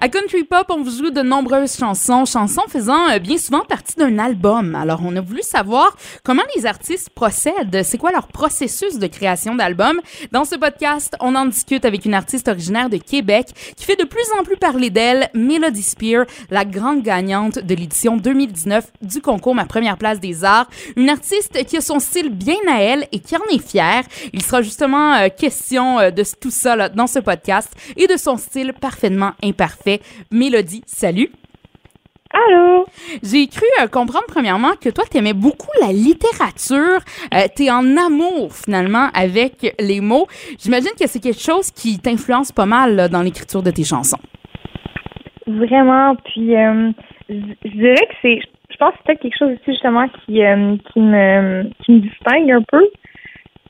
À Country Pop, on vous joue de nombreuses chansons, chansons faisant euh, bien souvent partie d'un album. Alors, on a voulu savoir comment les artistes procèdent, c'est quoi leur processus de création d'album. Dans ce podcast, on en discute avec une artiste originaire de Québec qui fait de plus en plus parler d'elle, Melody Spear, la grande gagnante de l'édition 2019 du concours Ma première place des arts. Une artiste qui a son style bien à elle et qui en est fière. Il sera justement euh, question euh, de tout ça là, dans ce podcast et de son style parfaitement imparfait. Mélodie, salut! Allô? J'ai cru euh, comprendre premièrement que toi, t'aimais beaucoup la littérature. Euh, T'es en amour finalement avec les mots. J'imagine que c'est quelque chose qui t'influence pas mal là, dans l'écriture de tes chansons. Vraiment. Puis, euh, je dirais que c'est. Je pense que c'est peut-être quelque chose aussi justement qui, euh, qui, me, qui me distingue un peu.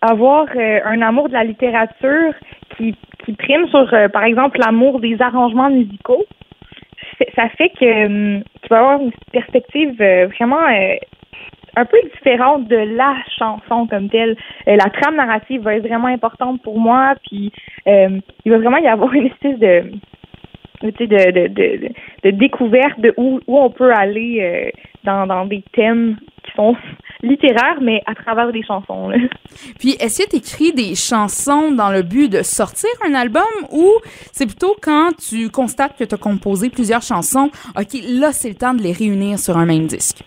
Avoir euh, un amour de la littérature qui, qui prime sur, euh, par exemple, l'amour des arrangements musicaux. Ça fait que euh, tu vas avoir une perspective euh, vraiment euh, un peu différente de la chanson comme telle. La trame narrative va être vraiment importante pour moi, puis il va vraiment y avoir une espèce de de, de, de, de découverte de où, où on peut aller dans, dans des thèmes qui sont littéraires, mais à travers des chansons. Là. Puis, est-ce que t'écris des chansons dans le but de sortir un album ou c'est plutôt quand tu constates que t'as composé plusieurs chansons, OK, là, c'est le temps de les réunir sur un même disque?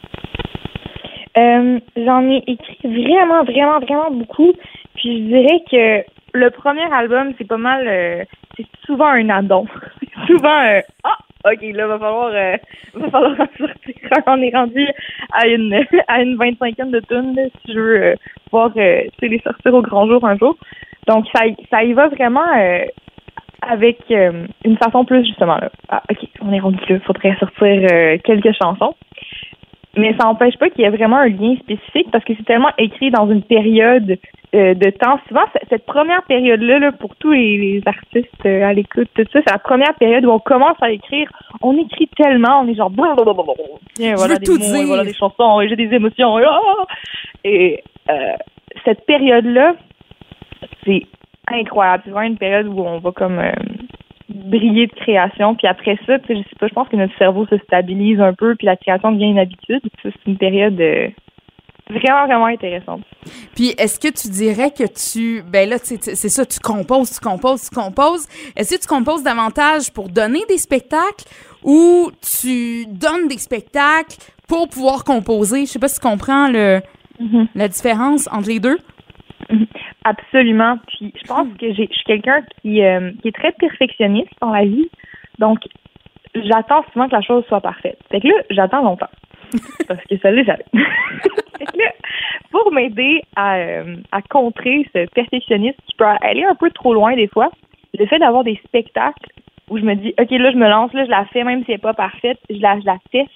Euh, J'en ai écrit vraiment, vraiment, vraiment beaucoup. Puis je dirais que le premier album, c'est pas mal, euh, c'est souvent un addon. C'est souvent, euh, ah, ok, là, va falloir, euh, va falloir en sortir. On est rendu à une, à une 25e de là, si je veux euh, pouvoir, euh, les sortir au grand jour un jour. Donc, ça, ça y va vraiment euh, avec euh, une façon plus, justement, là. Ah, ok, on est rendu là, faudrait sortir euh, quelques chansons. Mais ça n'empêche pas qu'il y ait vraiment un lien spécifique parce que c'est tellement écrit dans une période euh, de temps. Souvent, cette première période-là, là, pour tous les, les artistes euh, à l'écoute, tout ça, c'est la première période où on commence à écrire. On écrit tellement, on est genre blablabla. Tiens, voilà veux des tout mots, et voilà des chansons, et j'ai des émotions. Et, ah! Et, euh, cette période-là, c'est incroyable. C'est vraiment une période où on va comme euh, briller de création. Puis après ça, je sais pas, je pense que notre cerveau se stabilise un peu, puis la création devient une habitude. C'est une période euh, vraiment, vraiment intéressante. Puis est-ce que tu dirais que tu ben là c'est ça tu composes, tu composes, tu composes. Est-ce que tu composes davantage pour donner des spectacles ou tu donnes des spectacles pour pouvoir composer? Je sais pas si tu comprends le Mhm. la différence entre les deux. Absolument. Puis je pense que j'ai, je suis quelqu'un qui, euh, qui est très perfectionniste dans la vie. Donc, j'attends souvent que la chose soit parfaite. Fait que là, j'attends longtemps. Parce que ça l'est jamais. que là, pour m'aider à, euh, à contrer ce perfectionnisme, je peux aller un peu trop loin des fois. Le fait d'avoir des spectacles où je me dis, OK, là, je me lance, là, je la fais, même si elle n'est pas parfaite, je la, je la teste.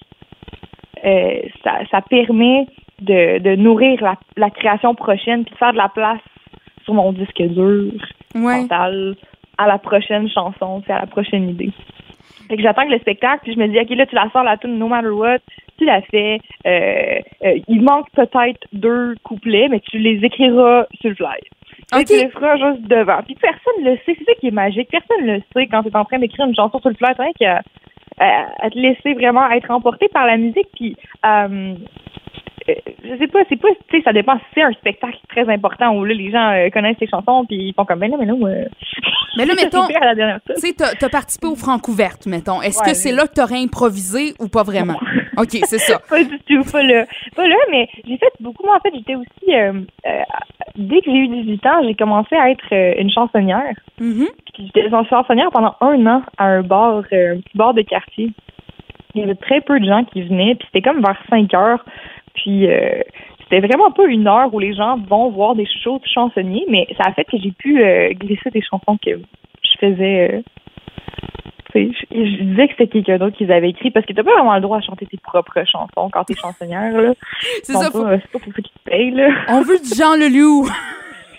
Euh, ça, ça permet de, de nourrir la, la création prochaine puis de faire de la place sur mon disque dur Ouais. mental à la prochaine chanson, c'est à la prochaine idée. Fait que j'attends que le spectacle, puis je me dis, OK, là, tu la sors la tune no matter what, tu la fais. Euh, euh, il manque peut-être deux couplets, mais tu les écriras sur le fly. Et. Tu les feras juste devant. Puis personne le sait. C'est ça qui est magique. Personne le sait quand tu es en train d'écrire une chanson sur le fly. C'est qu'à à te laisser vraiment être emporté par la musique. Puis, euh, je sais pas, c'est pas, tu sais, ça dépend si c'est un spectacle très important où là, les gens euh, connaissent tes chansons puis ils font comme, ben là, mais là, euh, Mais là mettons à la dernière tu sais t'as as participé au Francouverte mettons. Est-ce Ouais, que c'est mais- là que t'aurais improvisé ou pas vraiment? OK, c'est ça. pas du tout, pas là. Pas là, mais j'ai fait beaucoup. Moi, en fait, j'étais aussi, euh, euh, dès que j'ai eu 18 ans, j'ai commencé à être euh, une chansonnière. Mhm. Puis j'étais chansonnière pendant un an à un bar, euh, un petit bar de quartier. Il y avait très peu de gens qui venaient, puis c'était comme vers 5 heures. Puis euh, c'était vraiment pas une heure où les gens vont voir des shows de chansonniers, mais ça a fait que j'ai pu euh, glisser des chansons que je faisais. euh, tu sais, je, je disais que c'était quelqu'un d'autre qui les avait écrit parce que t'as pas vraiment le droit à chanter tes propres chansons quand t'es chansonnière là. C'est ça pas- faut- C'est pas pour ça qu'ils te payent là. On veut du Jean Leloup.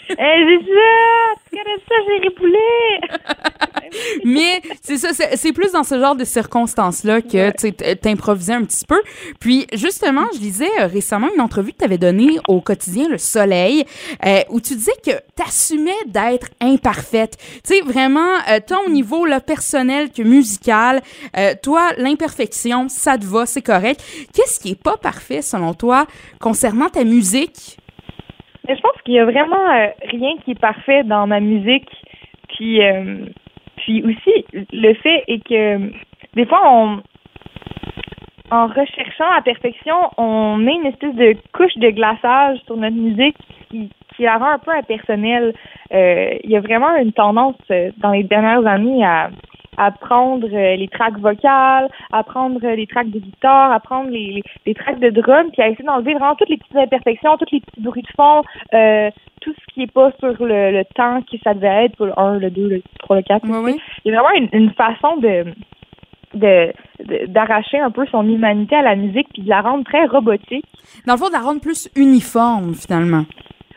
c'est ça! Tu connais ça, j'ai Poulet! Mais c'est ça, c'est plus dans ce genre de circonstances-là que tu t'improvisais un petit peu. Puis justement, je lisais euh, récemment une entrevue que tu avais donnée au quotidien Le Soleil, euh, où tu disais que tu assumais d'être imparfaite. Tu sais, vraiment, euh, tant au niveau là, personnel que musical, toi, l'imperfection, ça te va, c'est correct. Qu'est-ce qui est pas parfait selon toi concernant ta musique? Je pense qu'il y a vraiment rien qui est parfait dans ma musique. Puis puis aussi, le fait est que des fois, on, en recherchant la perfection, on met une espèce de couche de glaçage sur notre musique qui, qui la rend un peu impersonnelle. Euh, il y a vraiment une tendance euh, dans les dernières années à, à prendre euh, les tracks vocales, à prendre les tracks de guitare, à prendre les, les, tracks de drum, puis à essayer d'enlever vraiment toutes les petites imperfections, tous les petits bruits de fond, euh, tout ce qui est pas sur le, le, temps que ça devait être pour le 1, le 2, le 3, le 4. Oui, Il y a vraiment une, façon de de d'arracher un peu son humanité à la musique puis de la rendre très robotique. Dans le fond, de la rendre plus uniforme finalement.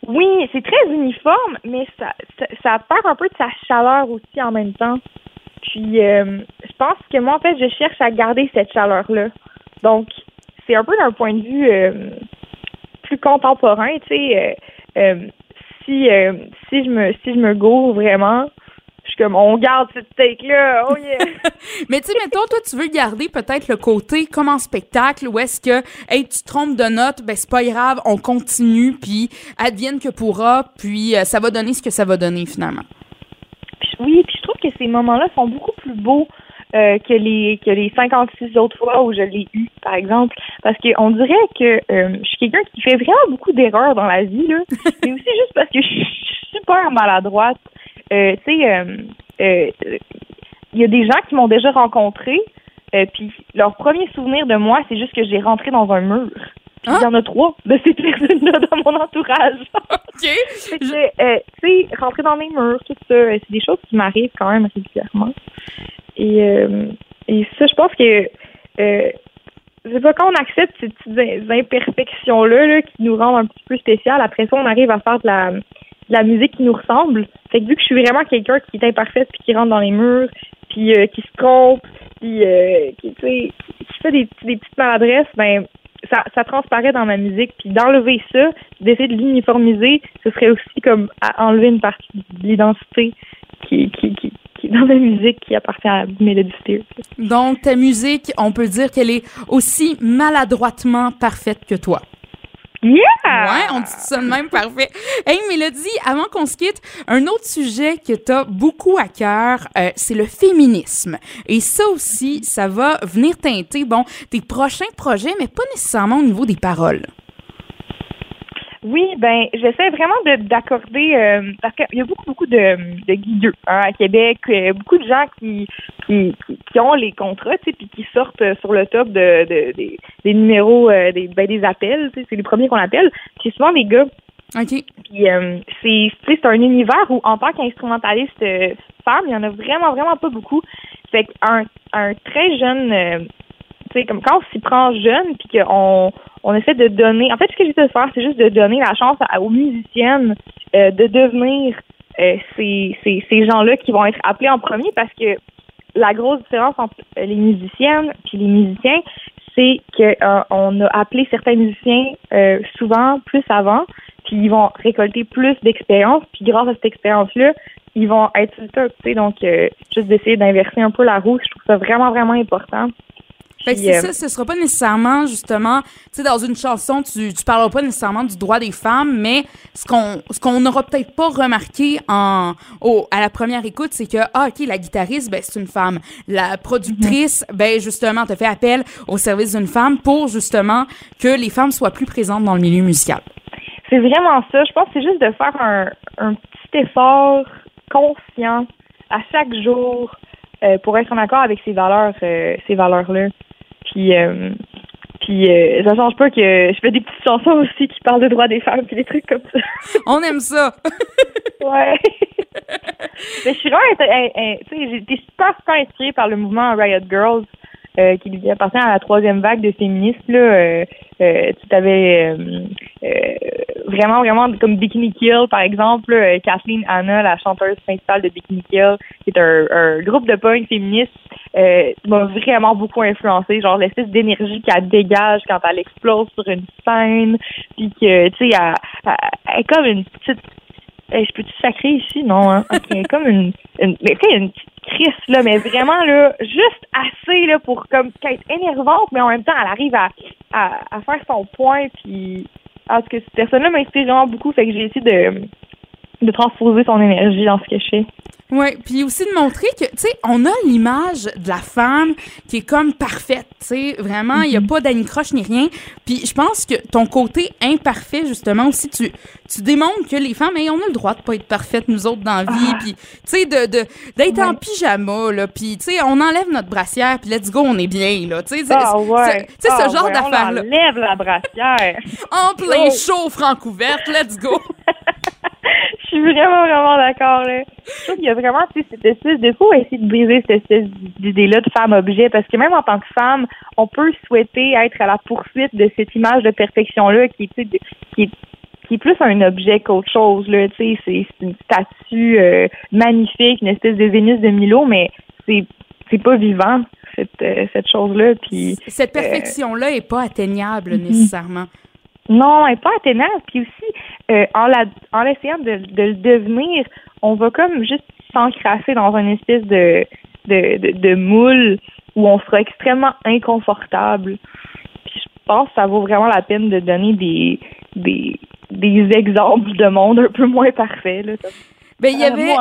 Oui, c'est très uniforme, mais ça, ça, ça perd un peu de sa chaleur aussi en même temps. Puis, euh, je pense que moi, en fait, je cherche à garder cette chaleur-là. Donc, c'est un peu d'un point de vue euh, plus contemporain, tu sais. Euh, si si je me si je me gourre vraiment, je suis comme on garde cette take là, oh yeah. Mais tu sais, mettons, toi, tu veux garder peut-être le côté comme en spectacle où est-ce que, hey, tu te trompes de note, ben c'est pas grave, on continue, puis advienne que pourra, puis ça va donner ce que ça va donner finalement. oui, ces moments-là sont beaucoup plus beaux euh, que les que les 56 autres fois où je l'ai eu, par exemple. Parce qu'on dirait que euh, je suis quelqu'un qui fait vraiment beaucoup d'erreurs dans la vie, là. mais aussi juste parce que je suis super maladroite. Euh, tu sais, il y a des gens qui m'ont déjà rencontré, puis leur premier souvenir de moi, c'est juste que j'ai rentré dans un mur. Puis il y en a trois de ces personnes-là dans mon entourage. OK. Euh, tu sais, rentrer dans mes murs, tout ça, euh, c'est des choses qui m'arrivent quand même régulièrement. Et, euh, et ça, je pense que euh, je sais pas, quand on accepte ces petites imperfections-là là, qui nous rendent un petit peu spécial, après ça, on arrive à faire de la, de la musique qui nous ressemble. Fait que vu que je suis vraiment quelqu'un qui est imparfait puis qui rentre dans les murs, puis qui se trompe, puis qui, qui fait des, des petites maladresses, ben ça, ça transparaît dans ma musique. Puis d'enlever ça, d'essayer de l'uniformiser, ce serait aussi comme enlever une partie de l'identité qui, est dans la musique qui appartient à Melody Spears. Donc, ta musique, on peut dire qu'elle est aussi maladroitement parfaite que toi. Yeah! Ouais, on dit ça de même, parfait. Hey, Mélodie, avant qu'on se quitte, un autre sujet que t'as beaucoup à cœur, euh, c'est le féminisme. Et ça aussi, ça va venir teinter, bon, tes prochains projets, mais pas nécessairement au niveau des paroles. Oui, ben j'essaie vraiment d'accorder euh, parce qu'il y a beaucoup beaucoup de, de guideux hein, à Québec, euh, beaucoup de gens qui qui, qui ont les contrats, tu sais, puis qui sortent sur le top de, de, des numéros euh, des ben, des appels, c'est les premiers qu'on appelle. C'est souvent des gars. OK. Puis c'est c'est un univers où en tant qu'instrumentaliste femme, il y en a vraiment vraiment pas beaucoup. Fait qu'un un très jeune tu sais comme quand on s'y prend jeune puis qu'on on essaie de donner. En fait, ce que j'essaie de faire, c'est juste de donner la chance aux musiciennes euh, de devenir euh, ces, gens-là qui vont être appelés en premier parce que la grosse différence entre les musiciennes puis les musiciens, c'est qu'on euh, a appelé certains musiciens souvent plus avant, puis ils vont récolter plus d'expérience, puis grâce à cette expérience-là, ils vont être sur le top. Donc, juste d'essayer d'inverser un peu la roue, je trouve ça vraiment, vraiment important. Fait que c'est euh, ça, ce sera pas nécessairement justement, tu sais, dans une chanson, tu, tu parleras pas nécessairement du droit des femmes, mais ce qu'on ce qu'on n'aura peut-être pas remarqué en au, à la première écoute, c'est que ah ok, la guitariste, ben c'est une femme, la productrice, mm-hmm. ben justement, te fait appel au service d'une femme pour justement que les femmes soient plus présentes dans le milieu musical. C'est vraiment ça. Je pense que c'est juste de faire un, un petit effort conscient à chaque jour euh, pour être en accord avec ces valeurs, euh, ces valeurs-là. Puis, euh, puis euh, ça change pas que je fais des petites chansons aussi qui parlent de droits des femmes puis des trucs comme ça. On aime ça. ouais. Mais je suis vraiment, tu sais, j'ai été super, super inspirée par le mouvement Riot Girls. Euh, qui appartient à la troisième vague de féministes. Là, euh, euh tu avais vraiment, vraiment comme Bikini Kill, par exemple, Kathleen Anna, la chanteuse principale de Bikini Kill, qui est un, groupe de punk féministe, m'a vraiment beaucoup influencé. Genre l'espèce d'énergie qu'elle dégage quand elle explose sur une scène, puis que, tu sais, elle, est comme une petite je peux-tu sacrer ici? Non, hein? comme une, une, mais, une petite crise, là, mais vraiment, là, juste assez, là, pour, comme, être énervante, mais en même temps, elle arrive à, à, faire son point, puis, parce que cette personne-là m'inspire vraiment beaucoup, fait que j'ai essayé de, de transposer son énergie dans ce que je fais. Oui, puis aussi de montrer que, tu sais, on a l'image de la femme qui est comme parfaite, tu sais, vraiment, il n'y a mhm. pas d'anicroche ni rien. Puis je pense que ton côté imparfait, justement, aussi, tu, tu démontres que les femmes, on a le droit de pas être parfaites, nous autres, dans la vie, ah. puis, tu sais, de, de, d'être en pyjama, là, puis, tu sais, on enlève notre brassière, puis let's go, on est bien, là, tu sais. Ah ouais. Sais, ce ah genre d'affaire-là. On enlève la brassière. en plein chaud, franc ouverte, let's go. Je suis vraiment, vraiment d'accord. Là. Je trouve qu'il y a vraiment cette espèce de faut essayer de briser cette espèce d'idée-là de femme-objet parce que même en tant que femme, on peut souhaiter être à la poursuite de cette image de perfection-là qui, qui est qui est plus un objet qu'autre chose. Là, c'est, c'est une statue euh, magnifique, une espèce de Vénus de Milo, mais c'est c'est pas vivant cette, euh, cette chose-là. Puis cette euh, perfection-là est pas atteignable mhm. nécessairement. Non, elle n'est pas atteignable. Puis aussi, euh, en, la, en essayant de, de, le devenir, on va comme juste s'encrasser dans une espèce de, de, de, moule où on sera extrêmement inconfortable. Puis je pense que ça vaut vraiment la peine de donner des, des, des exemples de monde un peu moins parfaits. Là. Ben, il y avait,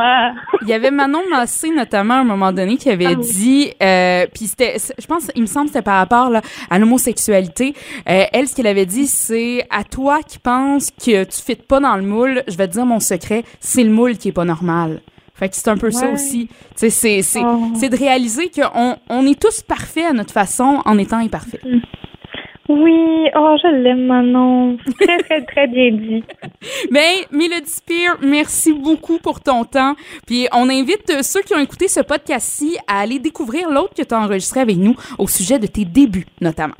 il y avait Manon Massé, notamment, à un moment donné, qui avait ah dit, euh, puis c'était, je pense, il me semble que c'était par rapport là, à l'homosexualité. Euh, elle, ce qu'elle avait dit, c'est à toi qui penses que tu fites pas dans le moule, je vais te dire mon secret, c'est le moule qui est pas normal. Fait que c'est un peu ça aussi. C'est, c'est, oh. c'est de réaliser qu'on on est tous parfaits à notre façon en étant imparfaits. Mm. Oui, oh, je l'aime, Manon. Très, très, très bien dit. Ben, Melody Spear, merci beaucoup pour ton temps. Puis, on invite ceux qui ont écouté ce podcast-ci à aller découvrir l'autre que tu as enregistré avec nous au sujet de tes débuts, notamment.